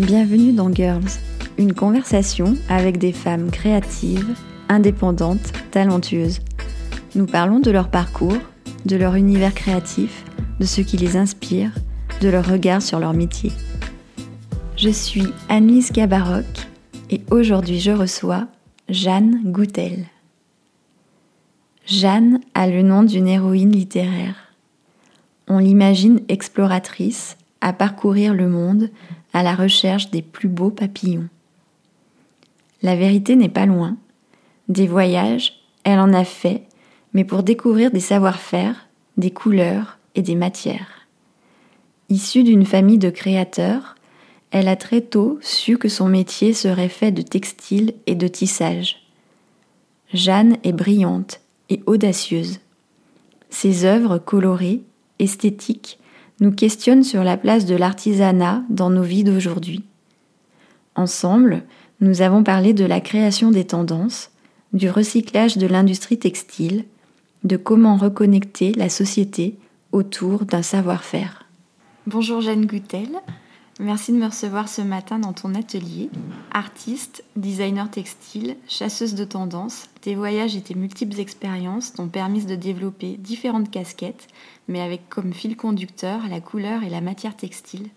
Bienvenue dans Girls, une conversation avec des femmes créatives, indépendantes, talentueuses. Nous parlons de leur parcours, de leur univers créatif, de ce qui les inspire, de leur regard sur leur métier. Je suis Annelise Gabaroc et aujourd'hui je reçois Jeanne Goutel. Jeanne a le nom d'une héroïne littéraire. On l'imagine exploratrice, à parcourir le monde à la recherche des plus beaux papillons. La vérité n'est pas loin. Des voyages, elle en a fait, mais pour découvrir des savoir-faire, des couleurs et des matières. Issue d'une famille de créateurs, elle a très tôt su que son métier serait fait de textile et de tissage. Jeanne est brillante et audacieuse. Ses œuvres colorées, esthétiques, nous questionnent sur la place de l'artisanat dans nos vies d'aujourd'hui. Ensemble, nous avons parlé de la création des tendances, du recyclage de l'industrie textile, de comment reconnecter la société autour d'un savoir-faire. Bonjour Jeanne Gutel, merci de me recevoir ce matin dans ton atelier. Artiste, designer textile, chasseuse de tendances, tes voyages et tes multiples expériences t'ont permis de développer différentes casquettes, mais avec comme fil conducteur la couleur et la matière textile.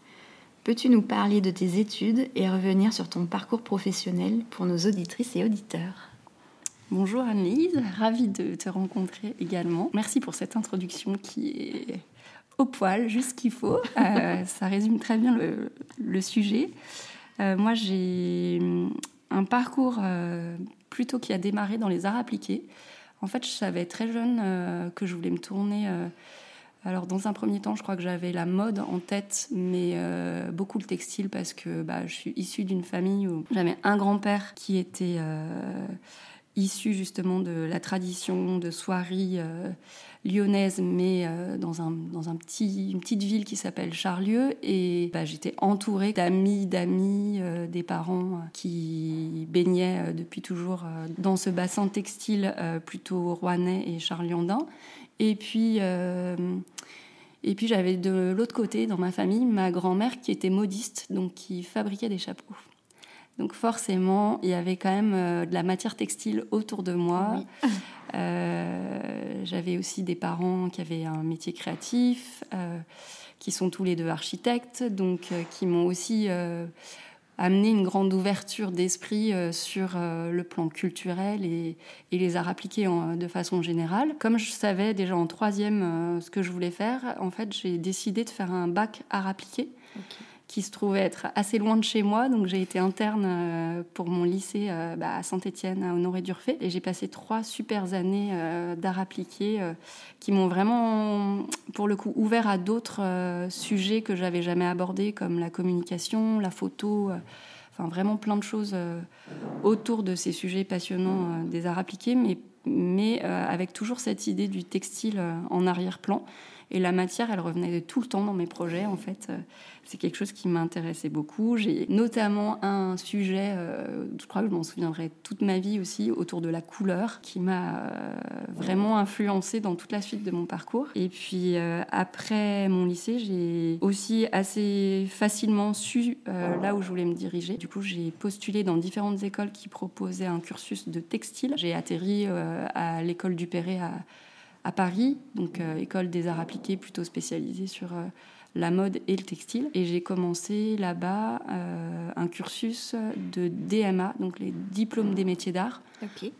Peux-tu nous parler de tes études et revenir sur ton parcours professionnel pour nos auditrices et auditeurs? Bonjour Anne-Lise, ravie de te rencontrer également. Merci pour cette introduction qui est au poil, juste ce qu'il faut. Euh, ça résume très bien le, sujet. Euh, moi, j'ai un parcours euh, plutôt qui a démarré dans les arts appliqués. En fait, je savais très jeune que je voulais me tourner. alors, dans un premier temps, je crois que j'avais la mode en tête, mais beaucoup le textile parce que bah, je suis issue d'une famille où j'avais un grand-père qui était issu justement de la tradition de soierie euh, lyonnaise, mais euh, dans, un, dans un petit, une petite ville qui s'appelle Charlieu. Et bah, j'étais entourée d'amis, d'amis, euh, des parents qui baignaient depuis toujours dans ce bassin textile plutôt rouennais et charliandin. Et puis... Et puis j'avais de l'autre côté, dans ma famille, ma grand-mère qui était modiste, donc qui fabriquait des chapeaux. Donc forcément, il y avait quand même euh, de la matière textile autour de moi. Euh, j'avais aussi des parents qui avaient un métier créatif, euh, qui sont tous les deux architectes, donc qui m'ont aussi amené une grande ouverture d'esprit sur le plan culturel et, les arts appliqués de façon générale. Comme je savais déjà en troisième ce que je voulais faire, en fait, j'ai décidé de faire un bac art appliqué qui se trouvait être assez loin de chez moi. Donc j'ai été interne euh, pour mon lycée euh, bah, à Saint-Étienne, à Honoré-Durfé. Et j'ai passé trois super années euh, d'art appliqué qui m'ont vraiment, pour le coup, ouvert à d'autres sujets que j'avais jamais abordés, comme la communication, la photo. Enfin, vraiment plein de choses autour de ces sujets passionnants des arts appliqués, mais, mais avec toujours cette idée du textile en arrière-plan. Et la matière, elle revenait tout le temps dans mes projets, en fait. C'est quelque chose qui m'intéressait beaucoup. J'ai notamment un sujet, euh, je crois que je m'en souviendrai toute ma vie aussi, autour de la couleur, qui m'a euh, vraiment influencé dans toute la suite de mon parcours. Et puis euh, après mon lycée, j'ai aussi assez facilement su là où je voulais me diriger. Du coup, j'ai postulé dans différentes écoles qui proposaient un cursus de textile. J'ai atterri à l'école du Perret à, à Paris, donc école des arts appliqués plutôt spécialisée sur la mode et le textile. Et j'ai commencé là-bas euh, un cursus de DMA, donc les diplômes des métiers d'art,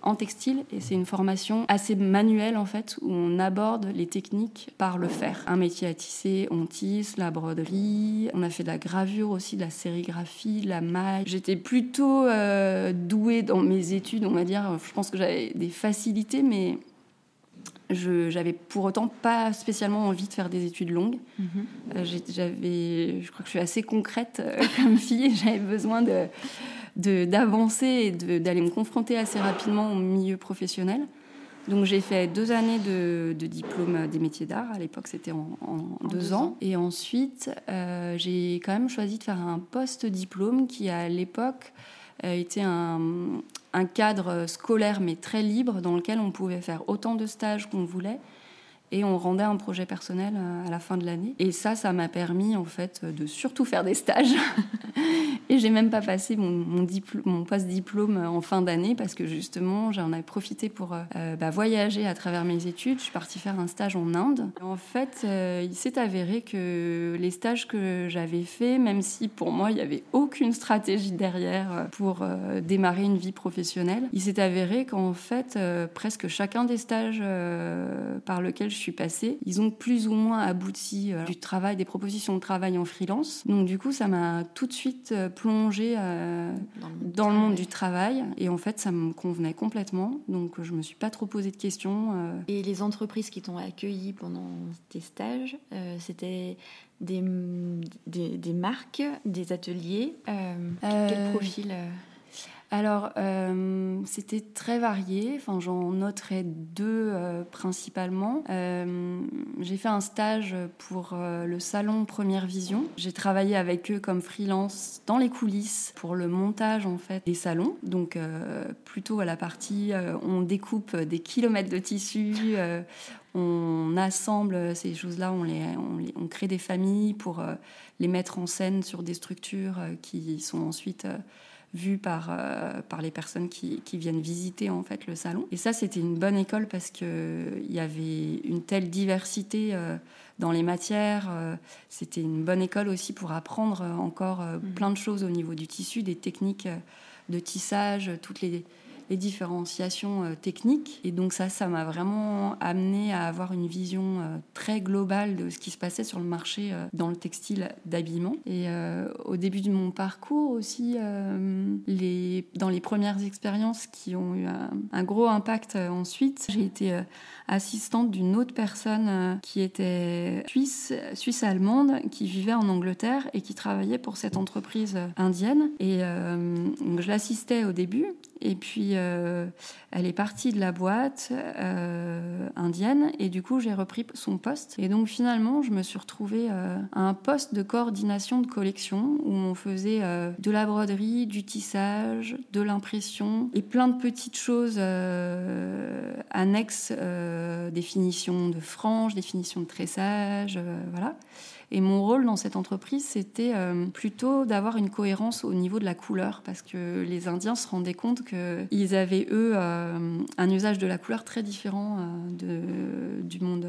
en textile. Et c'est une formation assez manuelle en fait, où on aborde les techniques par le fer. Un métier à tisser, on tisse, la broderie, on a fait de la gravure aussi, de la sérigraphie, la maille. J'étais plutôt euh, douée dans mes études, on va dire. Je pense que j'avais des facilités, mais j'avais pour autant pas spécialement envie de faire des études longues. Mhm. Euh, j'avais, je crois que je suis assez concrète euh, comme fille. J'avais besoin de d'avancer et d'aller me confronter assez rapidement au milieu professionnel. Donc j'ai fait deux années de, diplôme des métiers d'art. À l'époque, c'était en, deux, ans. Et ensuite, euh, j'ai quand même choisi de faire un post-diplôme qui, à l'époque, était un, un cadre scolaire mais très libre dans lequel on pouvait faire autant de stages qu'on voulait et on rendait un projet personnel euh, à la fin de l'année. Et ça, ça m'a permis en fait de surtout faire des stages Et j'ai même pas passé mon, mon, post-diplôme en fin d'année parce que justement, j'en avais profité pour euh, bah, voyager à travers mes études. Je suis partie faire un stage en Inde. En fait, euh, il s'est avéré que les stages que j'avais faits, même si pour moi, il n'y avait aucune stratégie derrière euh, pour démarrer une vie professionnelle, il s'est avéré qu'en fait, presque chacun des stages par lesquels je suis passée, ils ont plus ou moins abouti du travail, des propositions de travail en freelance. Donc du coup, ça m'a tout de suite plongé dans, le, monde du travail et en fait, ça me convenait complètement. Donc je me suis pas trop posé de questions. Et les entreprises qui t'ont accueilli pendant tes stages, c'était des, des, marques, des ateliers Quel profil alors, euh, c'était très varié. Enfin, j'en noterai deux euh, principalement. Euh, j'ai fait un stage pour le salon Première Vision. J'ai travaillé avec eux comme freelance dans les coulisses pour le montage en fait des salons. Donc, plutôt à la partie, on découpe des kilomètres de tissu. on assemble ces choses-là, on, crée des familles pour les mettre en scène sur des structures qui sont ensuite vu par, euh, par les personnes qui, qui, viennent visiter en fait le salon. Et ça, c'était une bonne école parce qu'il y avait une telle diversité euh, dans les matières. Euh, c'était une bonne école aussi pour apprendre encore mmh. plein de choses au niveau du tissu, des techniques de tissage, toutes les les différenciations euh, techniques. Et donc ça, ça m'a vraiment amené à avoir une vision euh, très globale de ce qui se passait sur le marché euh, dans le textile d'habillement. Et au début de mon parcours aussi, dans les premières expériences qui ont eu un, gros impact ensuite, j'ai été assistante d'une autre personne qui était suisse, suisse allemande, qui vivait en Angleterre et qui travaillait pour cette entreprise indienne. Et je l'assistais au début et puis, euh, elle est partie de la boîte euh, indienne et du coup, j'ai repris son poste. Et donc, finalement, je me suis retrouvée euh, à un poste de coordination de collection où on faisait de la broderie, du tissage, de l'impression et plein de petites choses annexes, définition de franges, définition de tressage, voilà. Et mon rôle dans cette entreprise, c'était euh, plutôt d'avoir une cohérence au niveau de la couleur, parce que les Indiens se rendaient compte qu'ils avaient, eux, euh, un usage de la couleur très différent euh, de, du monde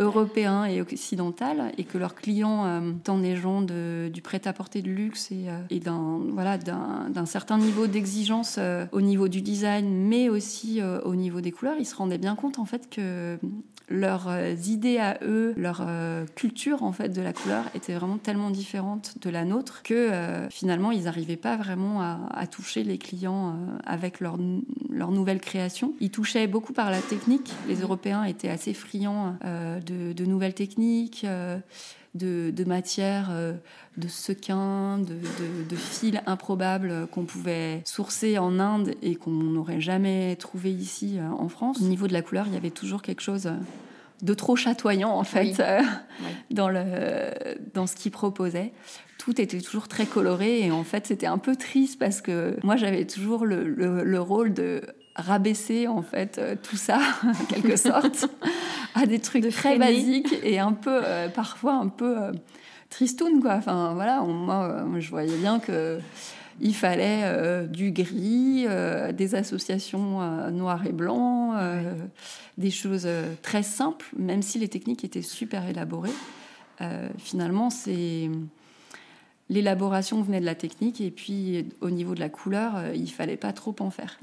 européen et occidental, et que leurs clients, tant des gens de, du prêt-à-porter de luxe et, et d'un voilà, d'un certain niveau d'exigence au niveau du design, mais aussi au niveau des couleurs, ils se rendaient bien compte en fait que leurs idées à eux, leur culture en fait, de la couleur était vraiment tellement différente de la nôtre que euh, finalement ils n'arrivaient pas vraiment à, toucher les clients euh, avec leur, leur nouvelle création. Ils touchaient beaucoup par la technique. Les Européens étaient assez friands euh, de, nouvelles techniques. De, matières, de sequins, de, de fils improbables qu'on pouvait sourcer en Inde et qu'on n'aurait jamais trouvé ici en France. Au niveau de la couleur, il y avait toujours quelque chose de trop chatoyant en fait euh, dans le dans ce qu'il proposait. Tout était toujours très coloré et en fait c'était un peu triste parce que moi j'avais toujours le, le, rôle de rabaisser en fait euh, tout ça en quelque sorte à des trucs très basiques et un peu euh, parfois un peu tristoun quoi. Enfin voilà, moi je voyais bien que il fallait euh, du gris, euh, des associations euh, noir et blanc, des choses très simples, même si les techniques étaient super élaborées. finalement, c'est l'élaboration venait de la technique et puis au niveau de la couleur, il fallait pas trop en faire.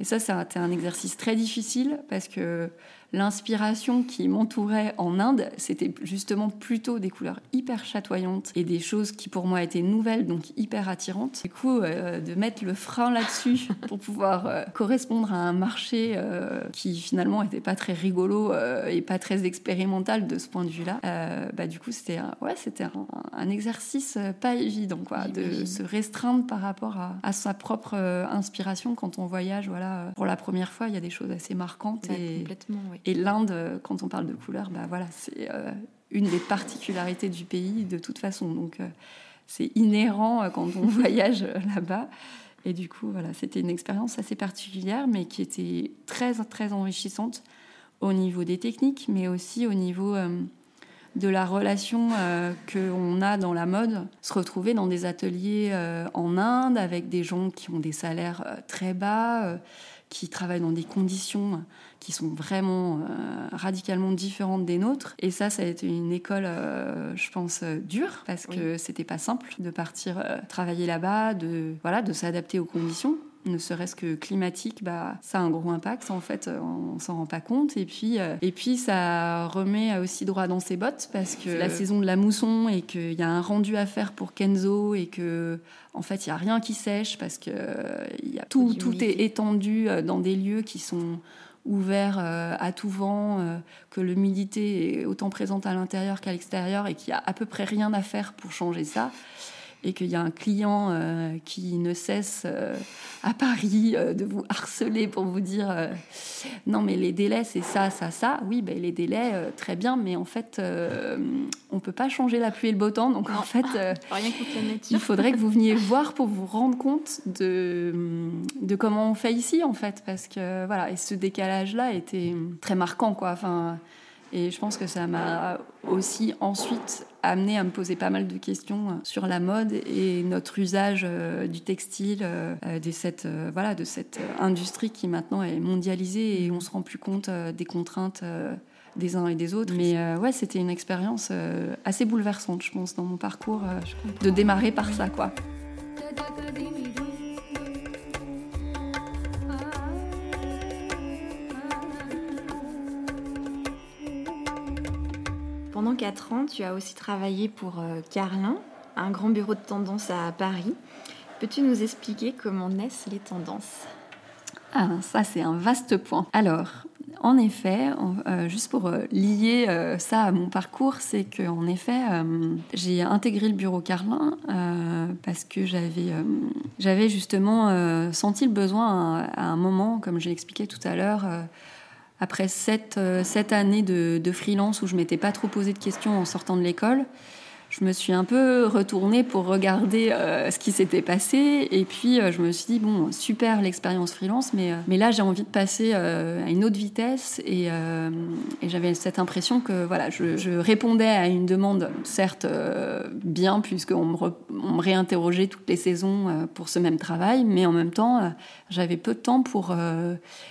Et ça, c'était un exercice très difficile parce que l'inspiration qui m'entourait en Inde, c'était justement plutôt des couleurs hyper chatoyantes et des choses qui pour moi étaient nouvelles, donc hyper attirantes. Du coup, euh, de mettre le frein là-dessus pour pouvoir euh, correspondre à un marché euh, qui finalement n'était pas très rigolo et pas très expérimental de ce point de vue-là, bah, du coup, c'était ouais, c'était un, exercice pas évident, quoi, de se restreindre par rapport à, à sa propre inspiration quand on voyage. Voilà, pour la première fois, il y a des choses assez marquantes. et... Oui. Et l'Inde, quand on parle de couleur, bah voilà, c'est euh, une des particularités du pays de toute façon. Donc euh, c'est inhérent euh, quand on voyage là-bas. Et du coup, voilà, c'était une expérience assez particulière, mais qui était très très enrichissante au niveau des techniques, mais aussi au niveau de la relation euh, qu'on a dans la mode, se retrouver dans des ateliers euh, en Inde avec des gens qui ont des salaires euh, très bas, qui travaillent dans des conditions qui sont vraiment radicalement différentes des nôtres. Et ça, ça a été une école, je pense, dure parce que c'était pas simple de partir travailler là-bas, de voilà, de s'adapter aux conditions ne serait-ce que climatique, bah, ça a un gros impact. En fait, on s'en rend pas compte. Et puis, euh, et puis, ça remet aussi droit dans ses bottes parce que la saison de la mousson et qu'il y a un rendu à faire pour Kenzo et que, en fait, il y a rien qui sèche parce que y a tout, tout est étendu euh, dans des lieux qui sont ouverts euh, à tout vent, que l'humidité est autant présente à l'intérieur qu'à l'extérieur et qu'il y a à peu près rien à faire pour changer ça et qu'il y a un client euh, qui ne cesse euh, à Paris euh, de vous harceler pour vous dire non mais les délais c'est ça ça ça. Oui ben les délais très bien mais en fait on peut pas changer la pluie et le beau temps. Donc en fait il faudrait que vous veniez voir pour vous rendre compte de de comment on fait ici en fait. Parce que voilà et ce décalage là était très marquant quoi. Enfin et je pense que ça m'a aussi ensuite amené à me poser pas mal de questions euh, sur la mode et notre usage euh, du textile, euh, de cette, voilà, de cette industrie qui maintenant est mondialisée et on se rend plus compte des contraintes des uns et des autres. Mais ouais, c'était une expérience assez bouleversante, je pense, dans mon parcours, de démarrer par ça, quoi. Pendant 4 ans, tu as aussi travaillé pour euh, Carlin, un grand bureau de tendance à Paris. Peux-tu nous expliquer comment naissent les tendances? Ah, ça c'est un vaste point. Alors, en effet, euh, juste pour euh, lier ça à mon parcours, c'est qu'en effet, j'ai intégré le bureau Carlin parce que j'avais, j'avais justement senti le besoin à, un moment, comme je l'expliquais tout à l'heure, après sept, euh, années de, de, freelance où je m'étais pas trop posé de questions en sortant de l'école, je me suis un peu retournée pour regarder euh, ce qui s'était passé. Et puis, euh, je me suis dit, bon, super l'expérience freelance, mais, euh, mais là, j'ai envie de passer à une autre vitesse. Et, j'avais cette impression que voilà, je, répondais à une demande, certes bien, puisqu'on me, me réinterrogeait toutes les saisons pour ce même travail, mais en même temps, j'avais peu de temps pour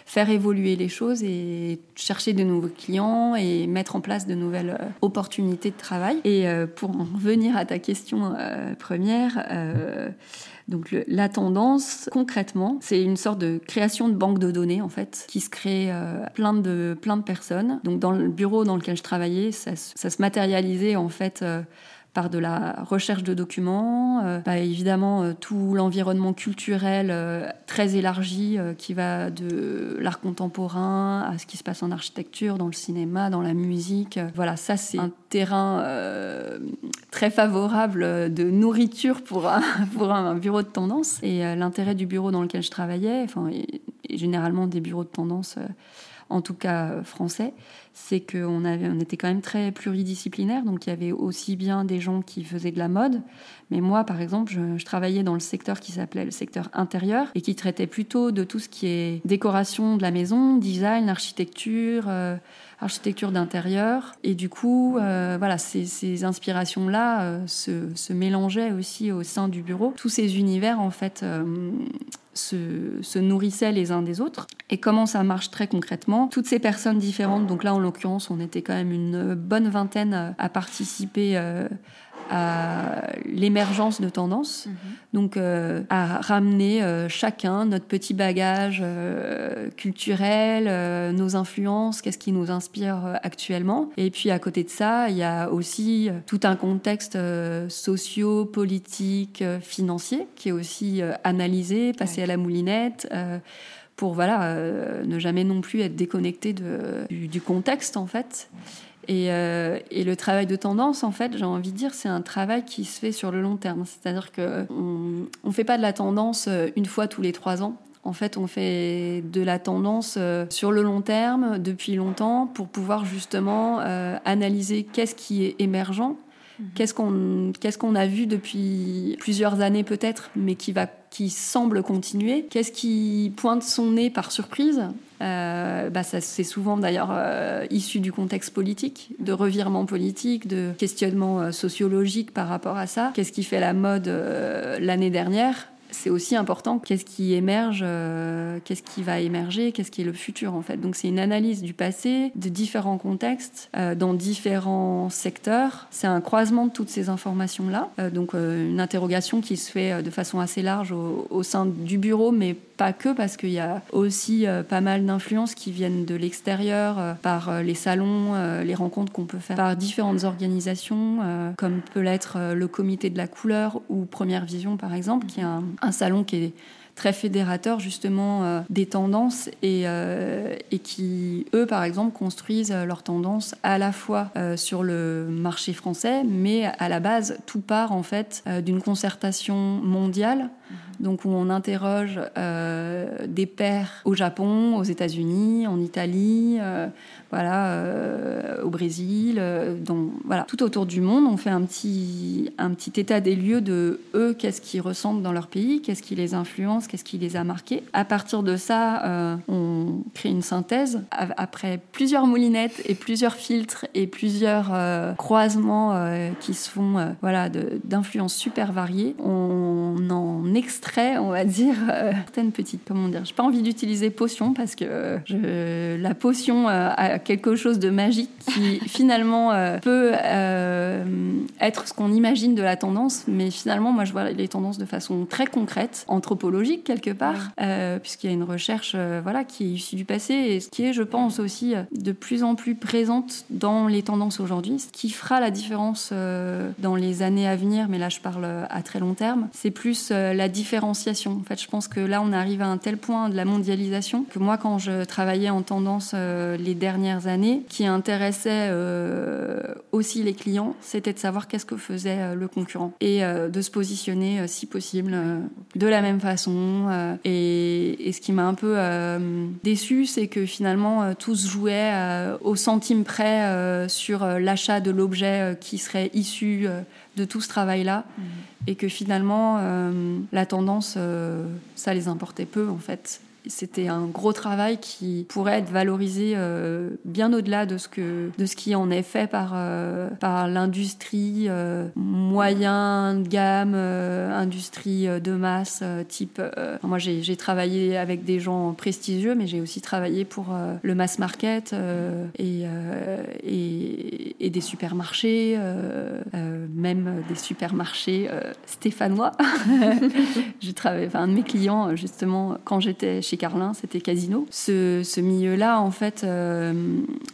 faire évoluer les choses et chercher de nouveaux clients et mettre en place de nouvelles opportunités de travail. Et pour revenir à ta question euh, première, euh, donc la tendance, concrètement, c'est une sorte de création de banque de données en fait, qui se crée euh, plein de plein de personnes. Donc dans le bureau dans lequel je travaillais, ça, ça se matérialisait en fait par de la recherche de documents, euh, bah, évidemment euh, tout l'environnement culturel euh, très élargi qui va de l'art contemporain à ce qui se passe en architecture, dans le cinéma, dans la musique. voilà, ça c'est un terrain très favorable de nourriture pour un, bureau de tendance. Et l'intérêt du bureau dans lequel je travaillais, enfin, et, généralement des bureaux de tendance en tout cas français, c'est qu'on on était quand même très pluridisciplinaire. Donc il y avait aussi bien des gens qui faisaient de la mode, mais moi, par exemple, je, travaillais dans le secteur qui s'appelait le secteur intérieur et qui traitait plutôt de tout ce qui est décoration de la maison, design, architecture. Euh, architecture d'intérieur. Et du coup, euh, voilà, ces, inspirations-là euh, se, mélangeaient aussi au sein du bureau. Tous ces univers, en fait, se, nourrissaient les uns des autres. Et comment ça marche très concrètement Toutes ces personnes différentes, donc là en l'occurrence on était quand même une bonne vingtaine à participer euh, à l'émergence de tendances, mhm. donc euh, à ramener euh, chacun notre petit bagage euh, culturel, nos influences, qu'est-ce qui nous inspire actuellement. Et puis à côté de ça, il y a aussi tout un contexte socio, politique, financier qui est aussi analysé, passé à la moulinette pour voilà ne jamais non plus être déconnecté de, du, du contexte en fait. Euh, et, le travail de tendance, en fait, j'ai envie de dire, c'est un travail qui se fait sur le long terme. C'est-à-dire qu'on ne fait pas de la tendance euh, une fois tous les trois ans. En fait, on fait de la tendance euh, sur le long terme, depuis longtemps, pour pouvoir justement analyser qu'est-ce qui est émergent. Qu'est-ce qu'on qu'est-ce qu'on a vu depuis plusieurs années peut-être, mais qui va qui semble continuer? Qu'est-ce qui pointe son nez par surprise? Euh, bah ça, c'est souvent d'ailleurs euh, issu du contexte politique, de revirements politiques, de questionnements euh, sociologiques par rapport à ça. Qu'est-ce qui fait la mode l'année dernière? C'est aussi important qu'est-ce qui émerge, euh, qu'est-ce qui va émerger, qu'est-ce qui est le futur en fait. Donc c'est une analyse du passé, de différents contextes, euh, dans différents secteurs. C'est un croisement de toutes ces informations-là. Euh, donc une interrogation qui se fait de façon assez large au, au sein du bureau, mais pas que, parce qu'il y a aussi pas mal d'influences qui viennent de l'extérieur, par les salons, les rencontres qu'on peut faire par différentes organisations, comme peut l'être le comité de la couleur ou Première Vision par exemple, qui est un, un salon qui est très fédérateur justement euh, des tendances et, euh, et, qui, eux, par exemple, construisent leurs tendances à la fois euh, sur le marché français, mais à la base, tout part en fait d'une concertation mondiale donc où on interroge euh, des pairs au Japon, aux États-Unis, en Italie, euh, voilà, euh, au Brésil, donc voilà, tout autour du monde. On fait un petit, un petit état des lieux de eux, qu'est-ce qu'ils ressentent dans leur pays, qu'est-ce qui les influence, qu'est-ce qui les a marqués. À partir de ça, on crée une synthèse après plusieurs moulinettes et plusieurs filtres et plusieurs croisements qui se font, voilà, d'influences super variées. On en extrait, on va dire, euh, certaines petites, comment dire, j'ai pas envie d'utiliser potion parce que je, la potion euh, a quelque chose de magique qui finalement euh, peut être ce qu'on imagine de la tendance, mais finalement, moi, je vois les tendances de façon très concrète, anthropologique quelque part, puisqu'il y a une recherche, voilà, qui est issue du passé et ce qui est, je pense, aussi de plus en plus présente dans les tendances aujourd'hui, ce qui fera la différence dans les années à venir, mais là, je parle à très long terme, c'est plus la différenciation. En fait, je pense que là, on arrive à un tel point de la mondialisation que moi, quand je travaillais en tendance euh, les dernières années, qui intéressait euh, aussi les clients, c'était de savoir qu'est-ce que faisait euh, le concurrent et de se positionner, si possible, de la même façon. Et, et, ce qui m'a un peu déçu, c'est que finalement, tout se jouait au centime près sur l'achat de l'objet qui serait issu de tout ce travail-là. Mmh et que finalement euh, la tendance euh, ça les importait peu en fait c'était un gros travail qui pourrait être valorisé euh, bien au-delà de ce que de ce qui en est fait par euh, par l'industrie euh, moyen de gamme, industrie de masse type. moi, j'ai travaillé avec des gens prestigieux, mais j'ai aussi travaillé pour le mass market et, et, et des supermarchés, même des supermarchés stéphanois. j'ai travaillé, enfin, un de mes clients justement quand j'étais chez Carlin, c'était Casino. Ce, milieu-là, en fait, euh,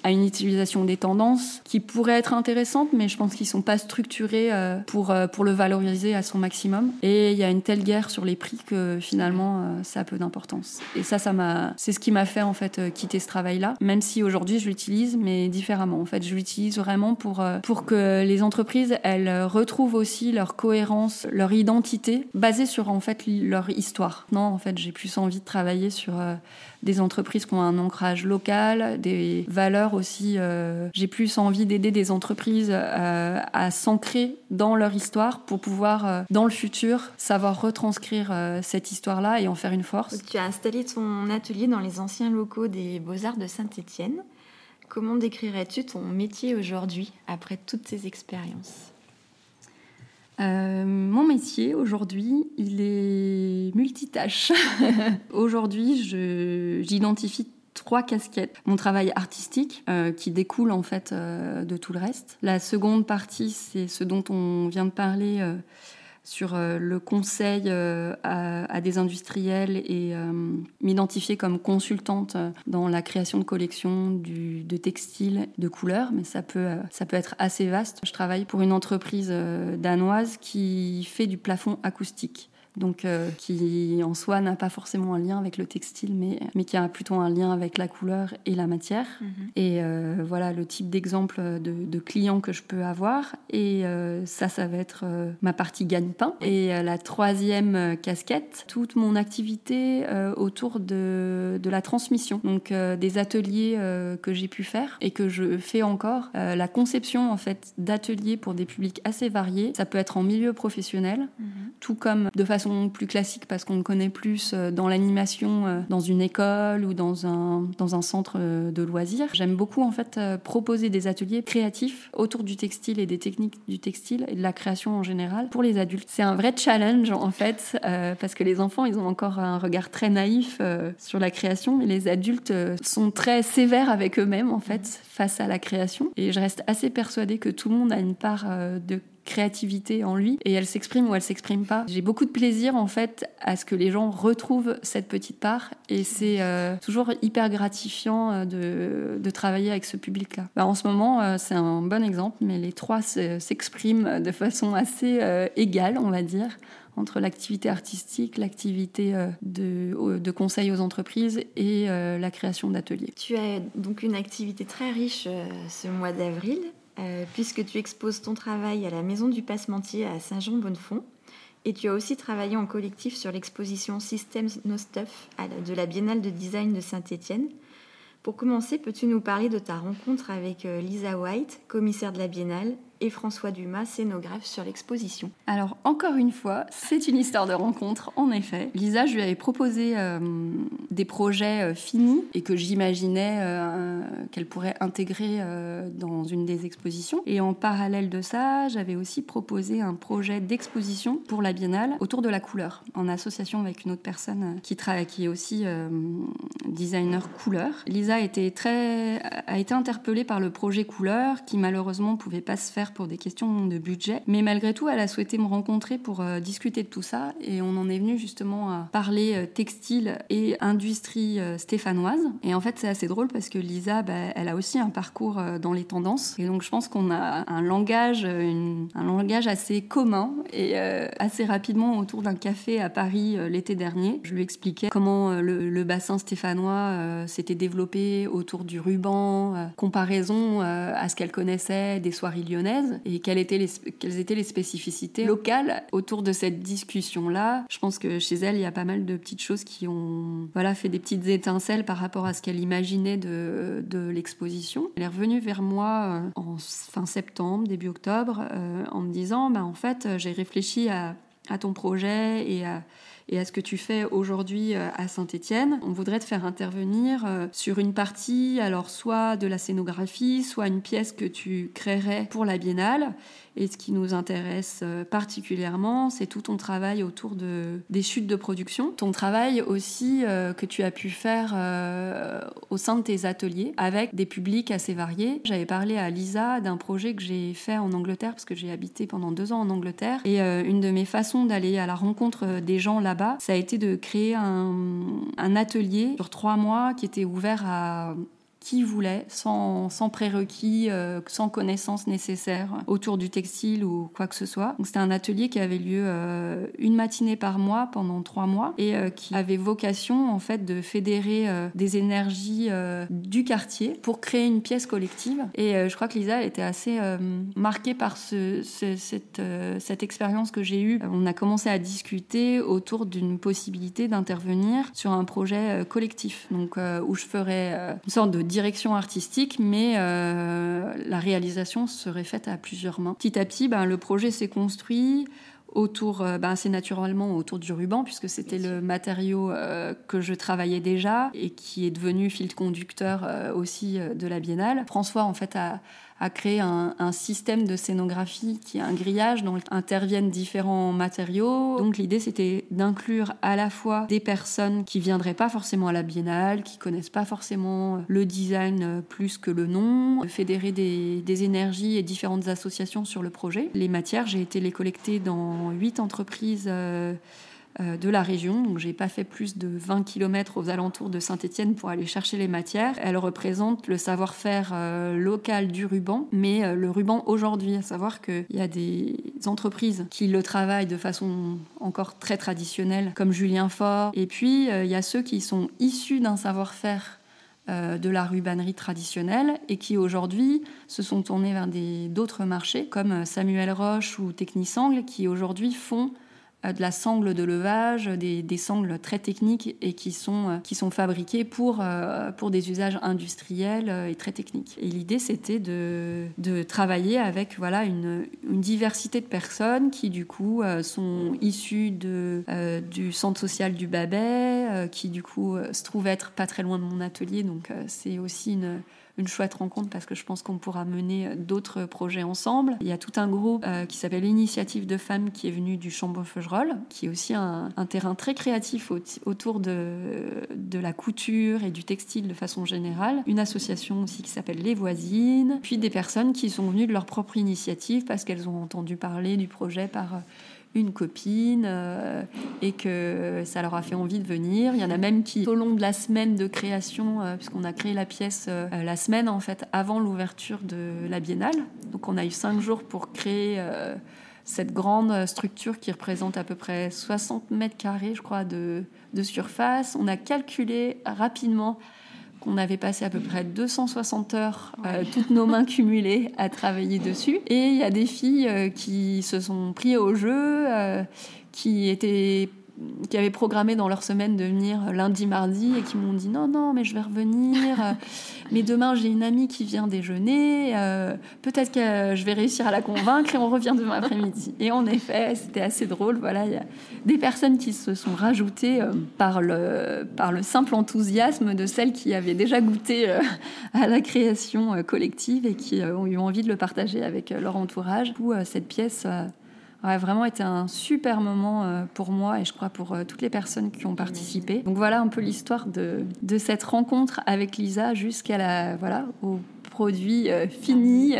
a une utilisation des tendances qui pourrait être intéressante, mais je pense qu'ils sont pas structurés euh, pour, euh, pour le valoriser à son maximum. Et il y a une telle guerre sur les prix que finalement, ça a peu d'importance. Et ça, ça c'est ce qui m'a fait en fait quitter ce travail-là, même si aujourd'hui je l'utilise, mais différemment. En fait, je l'utilise vraiment pour, pour que les entreprises, elles retrouvent aussi leur cohérence, leur identité, basée sur en fait leur histoire. Non, en fait, j'ai plus envie de travailler sur euh, des entreprises qui ont un ancrage local, des valeurs aussi. Euh, j'ai plus envie d'aider des entreprises euh, à s'ancrer dans leur histoire pour pouvoir, dans le futur, savoir retranscrire cette histoire-là et en faire une force. Tu as installé ton atelier dans les anciens locaux des Beaux-Arts de Saint-Étienne. Comment décrirais-tu ton métier aujourd'hui après toutes ces expériences? Euh, mon métier aujourd'hui, il est multitâche. aujourd'hui, j'identifie trois casquettes. Mon travail artistique, euh, qui découle en fait euh, de tout le reste. La seconde partie, c'est ce dont on vient de parler sur euh, le conseil euh, à, des industriels et euh, m'identifier comme consultante dans la création de collections de textiles de couleurs, mais ça peut, ça peut être assez vaste. Je travaille pour une entreprise danoise qui fait du plafond acoustique donc qui en soi n'a pas forcément un lien avec le textile, mais, mais qui a plutôt un lien avec la couleur et la matière. Mhm. Et voilà le type d'exemple de, de clients que je peux avoir. Et ça, ça va être ma partie gagne-pain. Et la troisième casquette, toute mon activité autour de, de la transmission. Donc des ateliers que j'ai pu faire et que je fais encore. la conception en fait d'ateliers pour des publics assez variés. Ça peut être en milieu professionnel, mhm. tout comme de façon plus classique parce qu'on le connaît plus euh, dans l'animation, euh, dans une école ou dans un, dans un centre euh, de loisirs. J'aime beaucoup en fait proposer des ateliers créatifs autour du textile et des techniques du textile et de la création en général pour les adultes. C'est un vrai challenge en fait parce que les enfants ils ont encore un regard très naïf sur la création mais les adultes sont très sévères avec eux-mêmes en fait face à la création et je reste assez persuadée que tout le monde a une part de créativité en lui et elle s'exprime ou elle s'exprime pas. J'ai beaucoup de plaisir en fait à ce que les gens retrouvent cette petite part et c'est euh, toujours hyper gratifiant euh, de, de, travailler avec ce public-là. Bah, en ce moment, euh, c'est un bon exemple, mais les trois s'expriment de façon assez égale, on va dire entre l'activité artistique, l'activité de, de, conseil aux entreprises et la création d'ateliers. Tu as donc une activité très riche ce mois d'avril. Euh, puisque tu exposes ton travail à la Maison du Passementier à Saint-Jean-Bonnefond. Et tu as aussi travaillé en collectif sur l'exposition Systems No Stuff de la Biennale de design de Saint-Étienne. Pour commencer, peux-tu nous parler de ta rencontre avec euh, Lisa White, commissaire de la Biennale, et François Dumas, scénographe sur l'exposition. Alors, encore une fois, c'est une histoire de rencontre, en effet. Lisa, je lui avais proposé euh, des projets euh, finis et que j'imaginais euh, qu'elle pourrait intégrer dans une des expositions. Et en parallèle de ça, j'avais aussi proposé un projet d'exposition pour la Biennale autour de la couleur, en association avec une autre personne qui, qui est aussi designer couleur. Lisa a été, très, a été interpellée par le projet couleur qui malheureusement pouvait pas se faire pour des questions de budget. Mais malgré tout, elle a souhaité me rencontrer pour euh, discuter de tout ça et on en est venu justement à parler euh, textile et industrie euh, stéphanoise. Et en fait, c'est assez drôle parce que Lisa, bah, elle a aussi un parcours dans les tendances. Et donc, je pense qu'on a un langage, un langage assez commun et assez rapidement autour d'un café à Paris l'été dernier. Je lui expliquais comment le, bassin stéphanois s'était développé autour du ruban, comparaison à ce qu'elle connaissait des soirées lyonnaises et quelles étaient les, spécificités locales autour de cette discussion-là. Je pense que chez elle, il y a pas mal de petites choses qui ont voilà, fait des petites étincelles par rapport à ce qu'elle imaginait de, l'exposition. Elle est revenue vers moi euh, en fin septembre, début octobre, euh, en me disant, bah, en fait, j'ai réfléchi à ton projet et à et à ce que tu fais aujourd'hui euh, à Saint-Étienne. On voudrait te faire intervenir euh, sur une partie, alors soit de la scénographie, soit une pièce que tu créerais pour la biennale. Et ce qui nous intéresse euh, particulièrement, c'est tout ton travail autour de, des chutes de production. Ton travail aussi que tu as pu faire au sein de tes ateliers avec des publics assez variés. J'avais parlé à Lisa d'un projet que j'ai fait en Angleterre parce que j'ai habité pendant deux ans en Angleterre. Et une de mes façons d'aller à la rencontre des gens là-bas, ça a été de créer un atelier sur trois mois qui était ouvert à qui voulait, sans, sans prérequis, euh, sans connaissances nécessaires autour du textile ou quoi que ce soit. C'était un atelier qui avait lieu euh, une matinée par mois pendant trois mois et euh, qui avait vocation en fait de fédérer des énergies du quartier pour créer une pièce collective. Et je crois que Lisa était assez marquée par ce, cette, cette expérience que j'ai eue. On a commencé à discuter autour d'une possibilité d'intervenir sur un projet collectif, donc où je ferais une sorte de direction artistique, mais euh, la réalisation serait faite à plusieurs mains. Petit à petit, ben, le projet s'est construit autour, euh, ben, c'est naturellement autour du ruban, puisque c'était le matériau euh, que je travaillais déjà et qui est devenu fil conducteur aussi de la biennale. François, en fait, a, a créé un, système de scénographie qui est un grillage dont interviennent différents matériaux. Donc l'idée c'était d'inclure à la fois des personnes qui viendraient pas forcément à la biennale, qui connaissent pas forcément le design plus que le nom, fédérer des, énergies et différentes associations sur le projet. Les matières, j'ai été les collecter dans huit entreprises. Euh, de la région. Donc, j'ai pas fait plus de 20 km aux alentours de Saint-Étienne pour aller chercher les matières. Elle représente le savoir-faire euh, local du ruban, mais euh, le ruban aujourd'hui, à savoir qu'il y a des entreprises qui le travaillent de façon encore très traditionnelle, comme Julien Faure, et puis il y a ceux qui sont issus d'un savoir-faire de la rubannerie traditionnelle et qui aujourd'hui se sont tournés vers d'autres marchés comme Samuel Roche ou Technisangle qui aujourd'hui font euh, de la sangle de levage, des, des, sangles très techniques et qui sont, euh, qui sont fabriquées pour, euh, pour des usages industriels et très techniques. Et l'idée, c'était de, de, travailler avec voilà, une, une, diversité de personnes qui, du coup, sont issues de, du centre social du Babet, qui, du coup, se trouve être pas très loin de mon atelier. Donc, c'est aussi une une chouette rencontre parce que je pense qu'on pourra mener d'autres projets ensemble. Il y a tout un groupe euh, qui s'appelle l'Initiative de femmes qui est venu du Chambon-Feugerolles, qui est aussi un, terrain très créatif autour de, la couture et du textile de façon générale. Une association aussi qui s'appelle Les Voisines, puis des personnes qui sont venues de leur propre initiative parce qu'elles ont entendu parler du projet par une copine euh, et que ça leur a fait envie de venir. Il y en a même qui, au long de la semaine de création, euh, puisqu'on a créé la pièce euh, la semaine en fait avant l'ouverture de la biennale, donc on a eu cinq jours pour créer cette grande structure qui représente à peu près 60 mètres carrés, je crois, de, de surface. On a calculé rapidement qu'on avait passé à peu près 260 heures, euh, toutes nos mains cumulées, à travailler dessus. Et il y a des filles euh, qui se sont pris au jeu, euh, qui étaient qui avaient programmé dans leur semaine de venir lundi, mardi et qui m'ont dit non, non, mais je vais revenir. mais demain, j'ai une amie qui vient déjeuner. Euh, peut-être que je vais réussir à la convaincre et on revient demain après-midi. Et en effet, c'était assez drôle. Voilà, il y a des personnes qui se sont rajoutées euh, par, le, par le simple enthousiasme de celles qui avaient déjà goûté euh, à la création collective et qui ont eu envie de le partager avec leur entourage. Où cette pièce a vraiment été un super moment euh, pour moi et je crois pour euh, toutes les personnes qui ont participé. Donc voilà un peu l'histoire de, de cette rencontre avec Lisa jusqu'à la voilà au produit euh, fini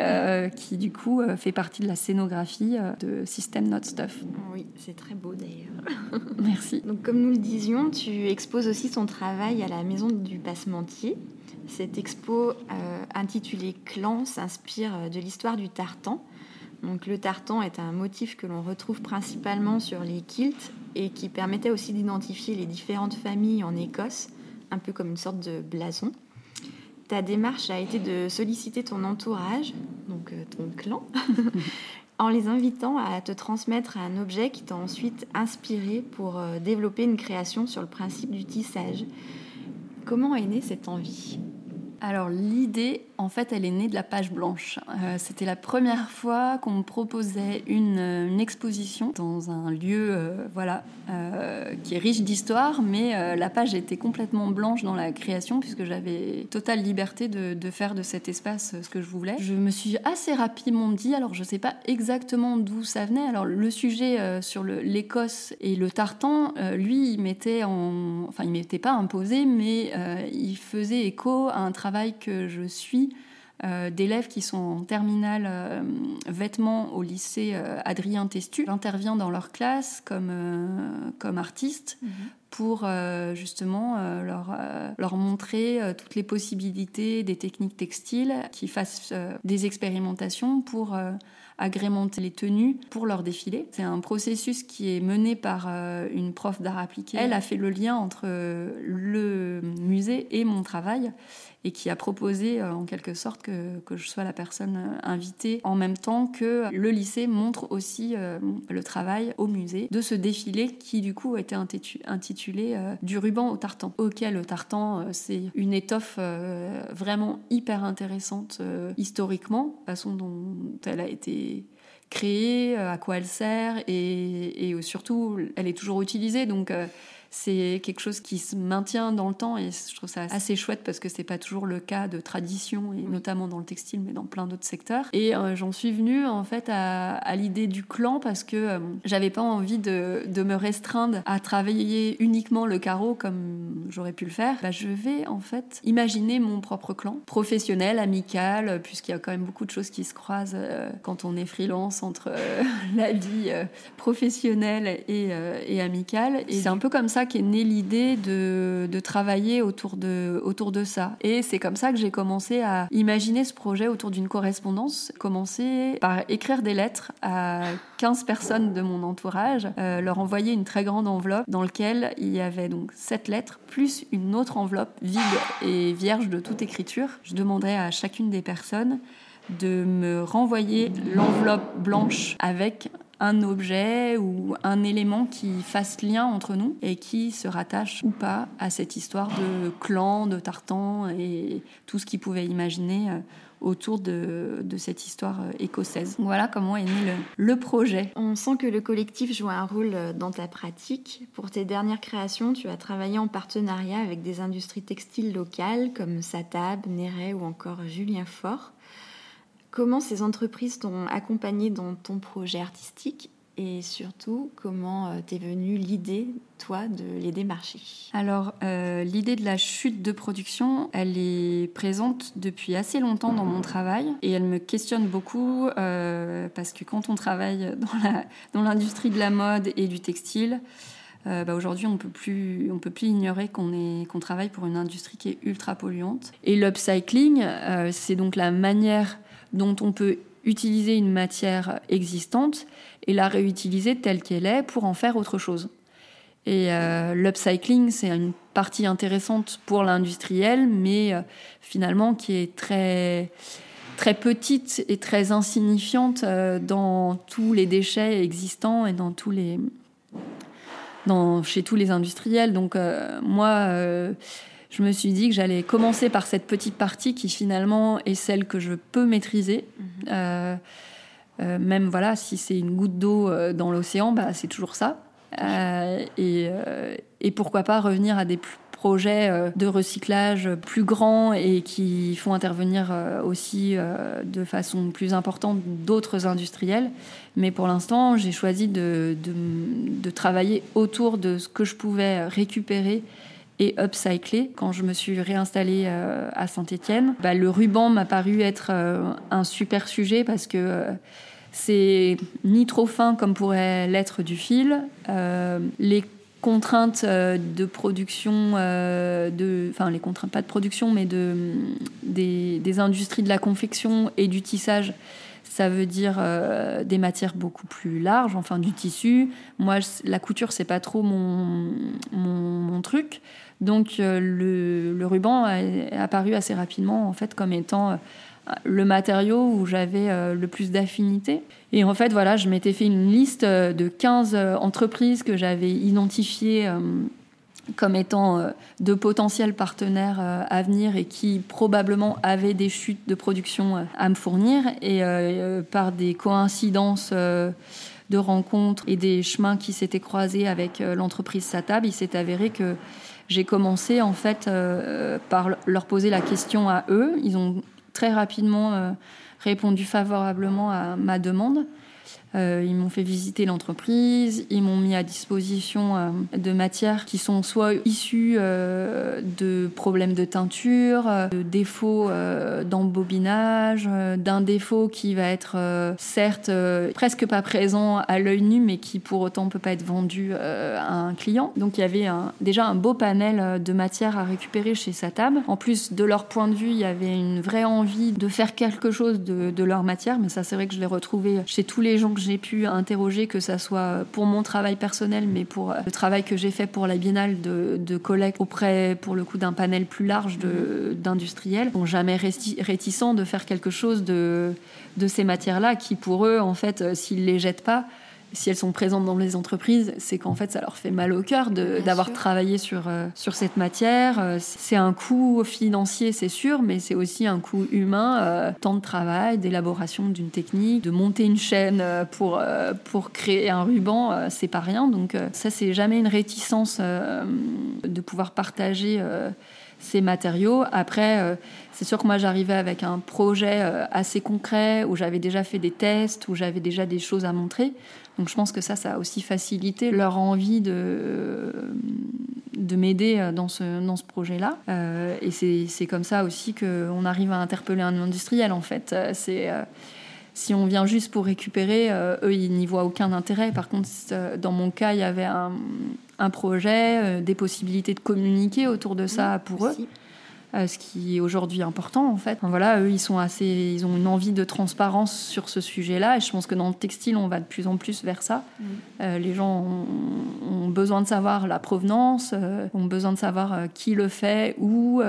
qui du coup fait partie de la scénographie de System Not Stuff. Oui, c'est très beau d'ailleurs. Merci. Donc comme nous le disions, tu exposes aussi ton travail à la Maison du Passementier. Cette expo intitulée Clan s'inspire de l'histoire du tartan donc le tartan est un motif que l'on retrouve principalement sur les kilts et qui permettait aussi d'identifier les différentes familles en Écosse, un peu comme une sorte de blason. Ta démarche a été de solliciter ton entourage, donc euh, ton clan, en les invitant à te transmettre un objet qui t'a ensuite inspiré pour euh, développer une création sur le principe du tissage. Comment est née cette envie? Alors l'idée, en fait, elle est née de la page blanche. Euh, c'était la première fois qu'on me proposait une, exposition dans un lieu, euh, voilà, euh, qui est riche d'histoire, mais la page était complètement blanche dans la création puisque j'avais totale liberté de, faire de cet espace ce que je voulais. Je me suis assez rapidement dit, alors je ne sais pas exactement d'où ça venait. Alors le sujet sur l'Écosse et le tartan, lui, il m'était en, enfin, il m'était pas imposé, mais il faisait écho à un travail que je suis euh, d'élèves qui sont en terminale euh, vêtements au lycée euh, Adrien Testu. J'interviens dans leur classe comme, comme artiste mhm. pour justement leur, leur montrer toutes les possibilités des techniques textiles, qui fassent des expérimentations pour agrémenter les tenues pour leur défilé. C'est un processus qui est mené par une prof d'art appliqué. Elle a fait le lien entre le musée et mon travail et qui a proposé euh, en quelque sorte que, que, je sois la personne euh, invitée en même temps que le lycée montre aussi euh, le travail au musée de ce défilé qui du coup été intitulé Du ruban au tartan. Ok, le tartan c'est une étoffe vraiment hyper intéressante historiquement, façon dont elle a été créée, à quoi elle sert et, et surtout elle est toujours utilisée donc c'est quelque chose qui se maintient dans le temps et je trouve ça assez chouette parce que c'est pas toujours le cas de tradition et notamment dans le textile mais dans plein d'autres secteurs. Et euh, j'en suis venue en fait à, l'idée du clan parce que euh, j'avais pas envie de, de, me restreindre à travailler uniquement le carreau comme j'aurais pu le faire. Bah, je vais en fait imaginer mon propre clan professionnel, amical, puisqu'il y a quand même beaucoup de choses qui se croisent euh, quand on est freelance entre la vie professionnelle et, et amicale. Et c'est un peu comme ça qu'est née l'idée de, de, travailler autour de, autour de ça. Et c'est comme ça que j'ai commencé à imaginer ce projet autour d'une correspondance. Commencer par écrire des lettres à 15 personnes de mon entourage, euh, leur envoyer une très grande enveloppe dans laquelle il y avait donc cette lettres plus une autre enveloppe vide et vierge de toute écriture. Je demanderais à chacune des personnes de me renvoyer l'enveloppe blanche avec un objet ou un élément qui fasse lien entre nous et qui se rattache ou pas à cette histoire de clan, de tartan et tout ce qu'ils pouvaient imaginer euh, autour de, cette histoire euh, écossaise. Voilà comment est né le, le, projet. On sent que le collectif joue un rôle euh, dans ta pratique. Pour tes dernières créations, tu as travaillé en partenariat avec des industries textiles locales comme Satab, Néret ou encore Julien Fort. Comment ces entreprises t'ont accompagné dans ton projet artistique et surtout, comment euh, t'es venue l'idée, toi, de les démarcher? Alors, euh, l'idée de la chute de production, elle est présente depuis assez longtemps dans mon travail et elle me questionne beaucoup euh, parce que quand on travaille dans l'industrie de la mode et du textile, bah aujourd'hui, on peut plus, on peut plus ignorer qu'on travaille pour une industrie qui est ultra polluante. Et l'upcycling, c'est donc la manière dont on peut utiliser une matière existante et la réutiliser telle qu'elle est pour en faire autre chose. Et euh, l'upcycling, c'est une partie intéressante pour l'industriel, mais euh, finalement qui est très très petite et très insignifiante euh, dans tous les déchets existants et dans tous les chez tous les industriels. Donc moi je me suis dit que j'allais commencer par cette petite partie qui finalement est celle que je peux maîtriser. Mhm. Euh, euh, même voilà, si c'est une goutte d'eau euh, dans l'océan, bah, c'est toujours ça. Et, et, pourquoi pas revenir à des projets de recyclage plus grands et qui font intervenir aussi de façon plus importante d'autres industriels. Mais pour l'instant, j'ai choisi de, de, de, travailler autour de ce que je pouvais récupérer et upcyclé. Quand je me suis réinstallée euh, à Saint-Étienne, bah, le ruban m'a paru être euh, un super sujet parce que euh, c'est ni trop fin comme pourrait l'être du fil. les contraintes de production, enfin les contraintes pas de production, mais de, des, industries de la confection et du tissage ça veut dire des matières beaucoup plus larges, enfin du tissu. Moi, la couture, c'est pas trop mon truc. Donc euh, le, ruban est apparu assez rapidement en fait comme étant euh, le matériau où j'avais euh, le plus d'affinité. Et en fait, voilà, je m'étais fait une liste de 15 entreprises que j'avais identifiées comme étant de potentiels partenaires à venir et qui probablement avaient des chutes de production à me fournir. Et par des coïncidences de rencontres et des chemins qui s'étaient croisés avec l'entreprise Satab, il s'est avéré que j'ai commencé en fait euh, par leur poser la question à eux. Ils ont très rapidement euh, répondu favorablement à ma demande. Euh, ils m'ont fait visiter l'entreprise, ils m'ont mis à disposition euh, de matières qui sont soit issues euh, de problèmes de teinture, de défauts d'embobinage, d'un défaut qui va être certes presque pas présent à l'œil nu, mais qui pour autant peut pas être vendu à un client. Donc il y avait déjà un beau panel de matières à récupérer chez Satab. En plus de leur point de vue, il y avait une vraie envie de faire quelque chose de, de leur matière, mais ça c'est vrai que je l'ai retrouvé chez tous les gens j'ai pu interroger, que ça soit pour mon travail personnel, mais pour le travail que j'ai fait pour la Biennale de, de collecte auprès, pour le coup, d'un panel plus large d'industriels, sont jamais réticents de faire quelque chose de, de ces matières-là qui, pour eux, en fait, euh, s'ils les jettent pas, si elles sont présentes dans les entreprises, c'est qu'en fait, ça leur fait mal au cœur d'avoir travaillé sur, euh, sur cette matière. Euh, c'est un coût financier, c'est sûr, mais c'est aussi un coût humain, euh, temps de travail, d'élaboration d'une technique, de monter une chaîne pour, pour créer un ruban, c'est pas rien. Donc ça, c'est jamais une réticence de pouvoir partager ces matériaux. Après, c'est sûr que moi, j'arrivais avec un projet assez concret où j'avais déjà fait des tests, où j'avais déjà des choses à montrer. Donc je pense que ça, ça a aussi facilité leur envie de, de m'aider dans ce, dans ce projet-là. Euh, et c'est comme ça aussi qu'on arrive à interpeller un industriel, en fait. C'est... Euh, si on vient juste pour récupérer, euh, eux, ils n'y voient aucun intérêt. Par contre, dans mon cas, il y avait un, un projet, des possibilités de communiquer autour de ça pour eux. Euh, ce qui est aujourd'hui important en fait. voilà, eux ils sont assez, ils ont une envie de transparence sur ce sujet-là, et je pense que dans le textile on va de plus en plus vers ça. Mm. Euh, les gens ont, besoin de savoir la provenance, euh, ont besoin de savoir qui le fait, où,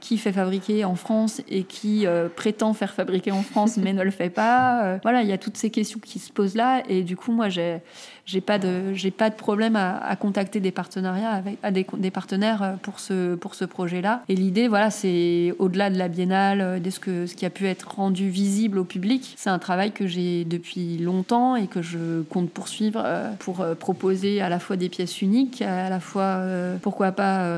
qui fait fabriquer en France et qui prétend faire fabriquer en France mais ne le fait pas. voilà, il y a toutes ces questions qui se posent là, et du coup moi j'ai j'ai pas de j'ai pas de problème à, contacter des partenariats avec à des, des, partenaires euh, pour ce pour ce projet-là. Et l'idée, voilà, c'est au-delà de la biennale, euh, de ce que ce qui a pu être rendu visible au public. C'est un travail que j'ai depuis longtemps et que je compte poursuivre euh, pour proposer à la fois des pièces uniques, à la fois pourquoi pas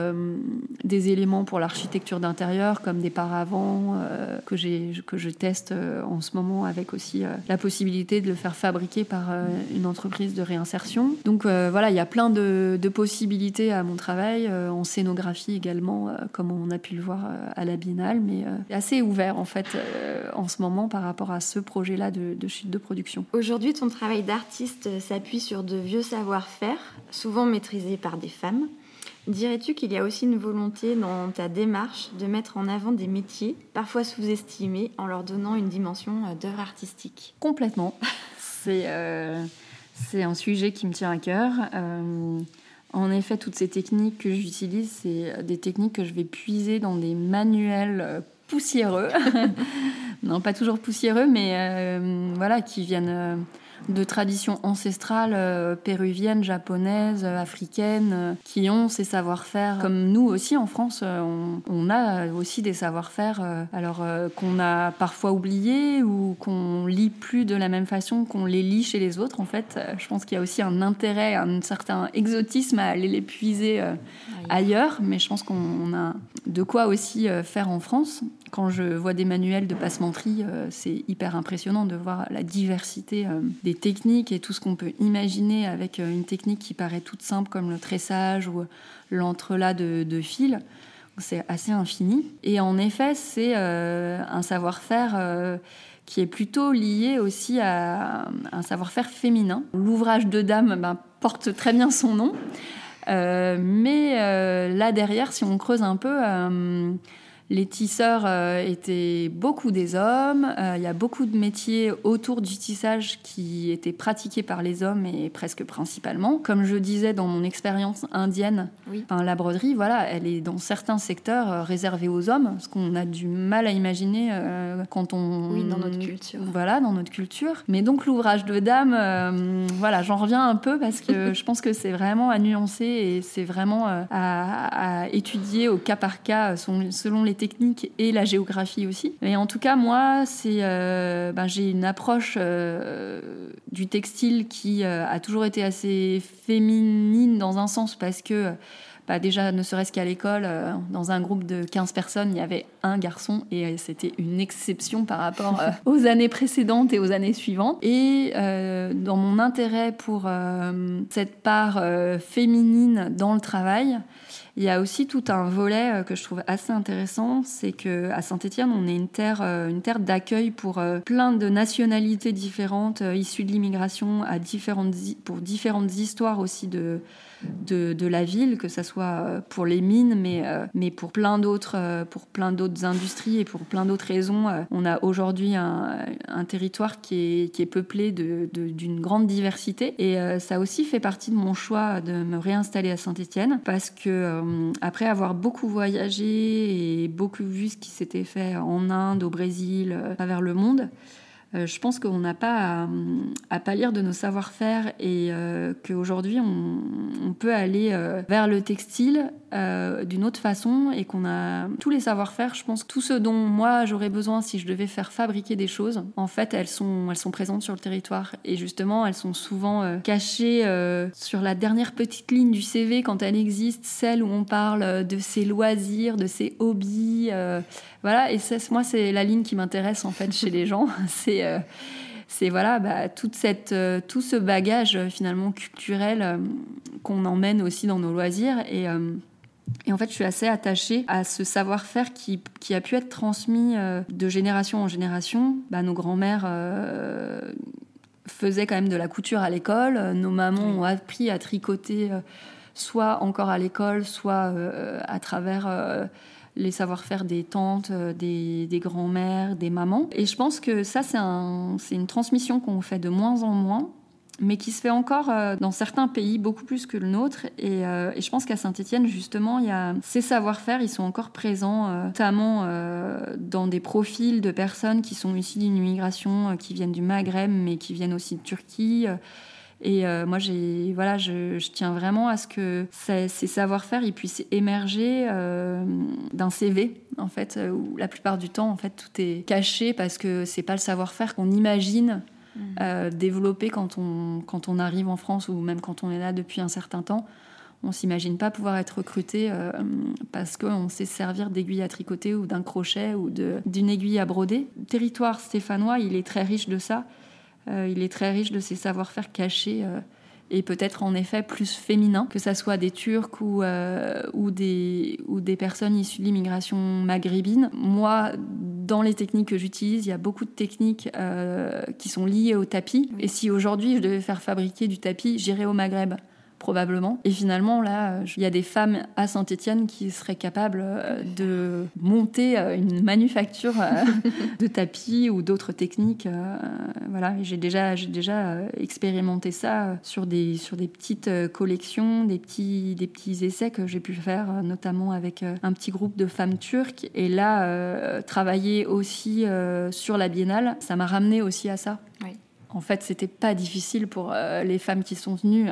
des éléments pour l'architecture d'intérieur comme des paravents que j'ai que je teste en ce moment avec aussi la possibilité de le faire fabriquer par une entreprise de réinsertion insertion. Donc euh, voilà, il y a plein de, possibilités à mon travail, euh, en scénographie également, euh, comme on a pu le voir à la Biennale, mais assez ouvert en fait en ce moment par rapport à ce projet-là de, de chute de production. Aujourd'hui, ton travail d'artiste s'appuie sur de vieux savoir-faire, souvent maîtrisés par des femmes. Dirais-tu qu'il y a aussi une volonté dans ta démarche de mettre en avant des métiers parfois sous-estimés en leur donnant une dimension d'œuvre artistique? Complètement. C'est c'est un sujet qui me tient à cœur. Euh, en effet, toutes ces techniques que j'utilise, c'est des techniques que je vais puiser dans des manuels euh, poussiéreux. non, pas toujours poussiéreux, mais euh, voilà, qui viennent de traditions ancestrales euh, péruviennes, japonaises, euh, africaines, euh, qui ont ces savoir-faire. Comme nous aussi en France, on, a aussi des savoir-faire, alors qu'on a parfois oubliés ou qu'on lit plus de la même façon qu'on les lit chez les autres. En fait, je pense qu'il y a aussi un intérêt, un certain exotisme à aller les puiser ailleurs, mais je pense qu'on a de quoi aussi faire en France. Quand je vois des manuels de passementerie, c'est hyper impressionnant de voir la diversité des techniques et tout ce qu'on peut imaginer avec euh, une technique qui paraît toute simple comme le tressage ou l'entrelac de, de fils. C'est assez infini. Et en effet, c'est euh, un savoir-faire euh, qui est plutôt lié aussi à un savoir-faire féminin. L'ouvrage de dame ben, porte très bien son nom. mais là derrière, si on creuse un peu, les tisseurs euh, étaient beaucoup des hommes. Euh, il y a beaucoup de métiers autour du tissage qui étaient pratiqués par les hommes et presque principalement. Comme je disais dans mon expérience indienne, la broderie, voilà, elle est dans certains secteurs euh, réservée aux hommes, ce qu'on a du mal à imaginer quand on. Oui, dans notre culture. Voilà, dans notre culture. Mais donc l'ouvrage de dame, voilà, j'en reviens un peu parce que je pense que c'est vraiment à nuancer et c'est vraiment à, à, étudier au cas par cas selon les techniques et la géographie aussi. Et en tout cas, moi, c'est, euh, ben, j'ai une approche euh, du textile qui euh, a toujours été assez féminine dans un sens parce que bah, déjà, ne serait-ce qu'à l'école, dans un groupe de 15 personnes, il y avait un garçon et c'était une exception par rapport aux années précédentes et aux années suivantes. Et dans mon intérêt pour cette part féminine dans le travail, il y a aussi tout un volet euh, que je trouve assez intéressant, c'est que à Saint-Étienne, on est une terre, euh, d'accueil pour euh, plein de nationalités différentes, issues de l'immigration, pour différentes histoires aussi de, de, la ville, que ce soit euh, pour les mines, mais, euh, mais pour plein d'autres euh, pour plein d'autres industries et pour plein d'autres raisons. On a aujourd'hui un, territoire qui est, qui est peuplé d'une de, grande diversité. Et ça aussi fait partie de mon choix de me réinstaller à Saint-Étienne parce que après avoir beaucoup voyagé et beaucoup vu ce qui s'était fait en Inde, au Brésil, à travers le monde, je pense qu'on n'a pas à, à, pâlir de nos savoir-faire et euh, qu'aujourd'hui on, peut aller euh, vers le textile euh, d'une autre façon et qu'on a tous les savoir-faire. Je pense que tout ce dont moi j'aurais besoin si je devais faire fabriquer des choses, en fait elles sont, elles sont présentes sur le territoire et justement elles sont souvent euh, cachées euh, sur la dernière petite ligne du CV quand elle existe, celle où on parle de ses loisirs, de ses hobbies. voilà, et moi c'est la ligne qui m'intéresse en fait chez les gens. c'est voilà bah, toute cette, euh, tout ce bagage euh, finalement culturel euh, qu'on emmène aussi dans nos loisirs et et en fait, je suis assez attachée à ce savoir-faire qui, qui, a pu être transmis de génération en génération. Bah, nos grands-mères faisaient quand même de la couture à l'école. Nos mamans ont appris à tricoter, soit encore à l'école, soit à travers les savoir-faire des tantes, euh, des, grands-mères, des mamans. Et je pense que ça, c'est un, une transmission qu'on fait de moins en moins mais qui se fait encore euh, dans certains pays beaucoup plus que le nôtre. Et, euh, je pense qu'à Saint-Étienne, justement, il y a ces savoir-faire, ils sont encore présents, notamment dans des profils de personnes qui sont issues d'une immigration, qui viennent du Maghreb, mais qui viennent aussi de Turquie. Et euh, moi, j'ai, voilà, je, je, tiens vraiment à ce que ces, ces savoir-faire ils puissent émerger euh, d'un CV, en fait, euh, où la plupart du temps, en fait, tout est caché parce que c'est pas le savoir-faire qu'on imagine euh, développer quand on, quand on arrive en France ou même quand on est là depuis un certain temps. On s'imagine pas pouvoir être recruté euh, parce qu'on sait servir d'aiguille à tricoter ou d'un crochet ou d'une aiguille à broder. Le territoire stéphanois, il est très riche de ça. Euh, il est très riche de ses savoir-faire cachés euh, et peut-être en effet plus féminin, que ça soit des Turcs ou, euh, ou, des, ou des personnes issues de l'immigration maghrébine. Moi, dans les techniques que j'utilise, il y a beaucoup de techniques qui sont liées au tapis. Et si aujourd'hui je devais faire fabriquer du tapis, j'irais au Maghreb probablement. Et finalement, là, il y a des femmes à Saint-Étienne qui seraient capables euh, de monter euh, une manufacture euh, de tapis ou d'autres techniques. Voilà, j'ai déjà, j'ai déjà expérimenté ça sur des, sur des petites collections, des petits, des petits essais que j'ai pu faire, notamment avec un petit groupe de femmes turques. Et là, travailler aussi sur la biennale, ça m'a ramené aussi à ça. Oui. En fait, c'était pas difficile pour les femmes qui sont venues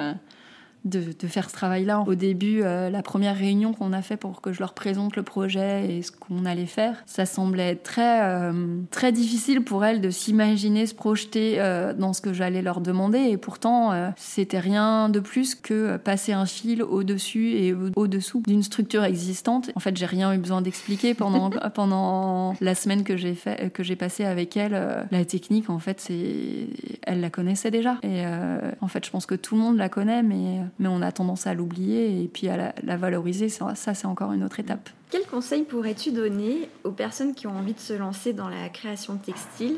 de, de, faire ce travail-là. Au début, euh, la première réunion qu'on a fait pour que je leur présente le projet et ce qu'on allait faire, ça semblait très, euh, très difficile pour elles de s'imaginer se projeter euh, dans ce que j'allais leur demander. Et pourtant, euh, c'était rien de plus que passer un fil au-dessus et au-dessous d'une structure existante. En fait, j'ai rien eu besoin d'expliquer pendant, pendant la semaine que j'ai fait, que j'ai passé avec elles. Euh, la technique, en fait, c'est, elles la connaissaient déjà. Et euh, en fait, je pense que tout le monde la connaît, mais mais on a tendance à l'oublier et puis à la, la valoriser. Ça, ça c'est encore une autre étape. Quel conseil pourrais-tu donner aux personnes qui ont envie de se lancer dans la création de textile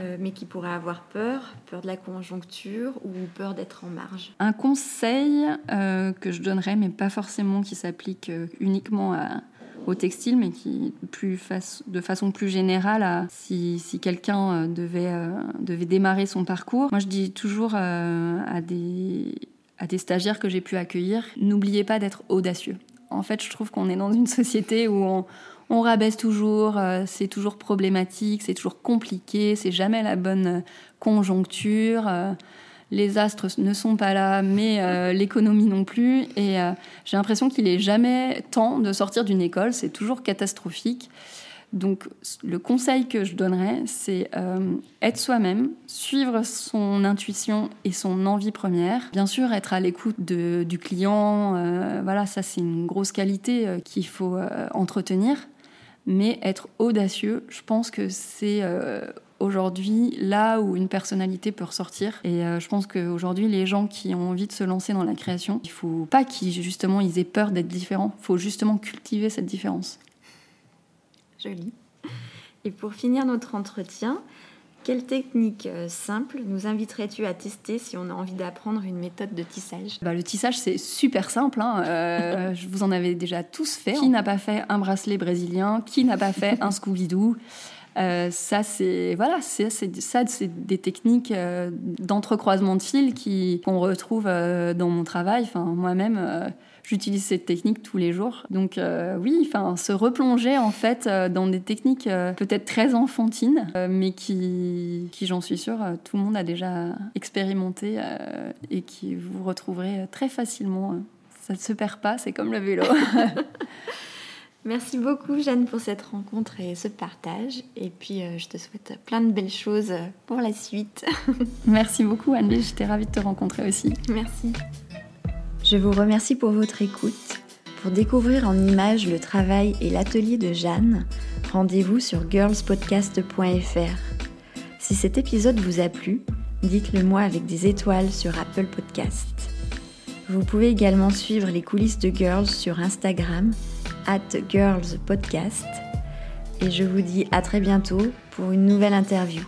euh, mais qui pourraient avoir peur, peur de la conjoncture ou peur d'être en marge? Un conseil euh, que je donnerais, mais pas forcément qui s'applique euh, uniquement à, au textile, mais qui plus face, de façon plus générale, à, si, si quelqu'un euh, devait, euh, devait démarrer son parcours. Moi, je dis toujours euh, à des à des stagiaires que j'ai pu accueillir, n'oubliez pas d'être audacieux. En fait, je trouve qu'on est dans une société où on, on rabaisse toujours, euh, c'est toujours problématique, c'est toujours compliqué, c'est jamais la bonne conjoncture. Euh, les astres ne sont pas là, mais euh, l'économie non plus. Et euh, j'ai l'impression qu'il est jamais temps de sortir d'une école, c'est toujours catastrophique. Donc le conseil que je donnerais, c'est euh, être soi-même, suivre son intuition et son envie première. Bien sûr, être à l'écoute du client, euh, voilà, ça c'est une grosse qualité euh, qu'il faut entretenir. Mais être audacieux, je pense que c'est aujourd'hui là où une personnalité peut ressortir. Et je pense qu'aujourd'hui, les gens qui ont envie de se lancer dans la création, il faut pas qu'ils justement ils aient peur d'être différents. Il faut justement cultiver cette différence. Joli. Et pour finir notre entretien, quelle technique euh, simple nous inviterais-tu à tester si on a envie d'apprendre une méthode de tissage? Bah, Le tissage, c'est super simple. Hein. Euh, je vous en avais déjà tous fait. Qui n'a pas fait un bracelet brésilien? Qui n'a pas fait un Scooby-Doo? Euh, ça, c'est voilà, c'est ça, c'est des techniques euh, d'entrecroisement de fils qui qu'on retrouve dans mon travail. Enfin, moi-même, j'utilise cette technique tous les jours. Donc oui, enfin, se replonger en fait dans des techniques peut-être très enfantines, mais qui, qui j'en suis sûre, tout le monde a déjà expérimenté et qui vous retrouverez très facilement. Ça ne se perd pas, c'est comme le vélo. Merci beaucoup Jeanne pour cette rencontre et ce partage. Et puis euh, je te souhaite plein de belles choses pour la suite. Merci beaucoup Anne, j'étais ravie de te rencontrer aussi. Merci. Je vous remercie pour votre écoute. Pour découvrir en images le travail et l'atelier de Jeanne, rendez-vous sur girlspodcast.fr. Si cet épisode vous a plu, dites-le moi avec des étoiles sur Apple Podcast. Vous pouvez également suivre les coulisses de Girls sur Instagram at Girls Podcast. Et je vous dis à très bientôt pour une nouvelle interview.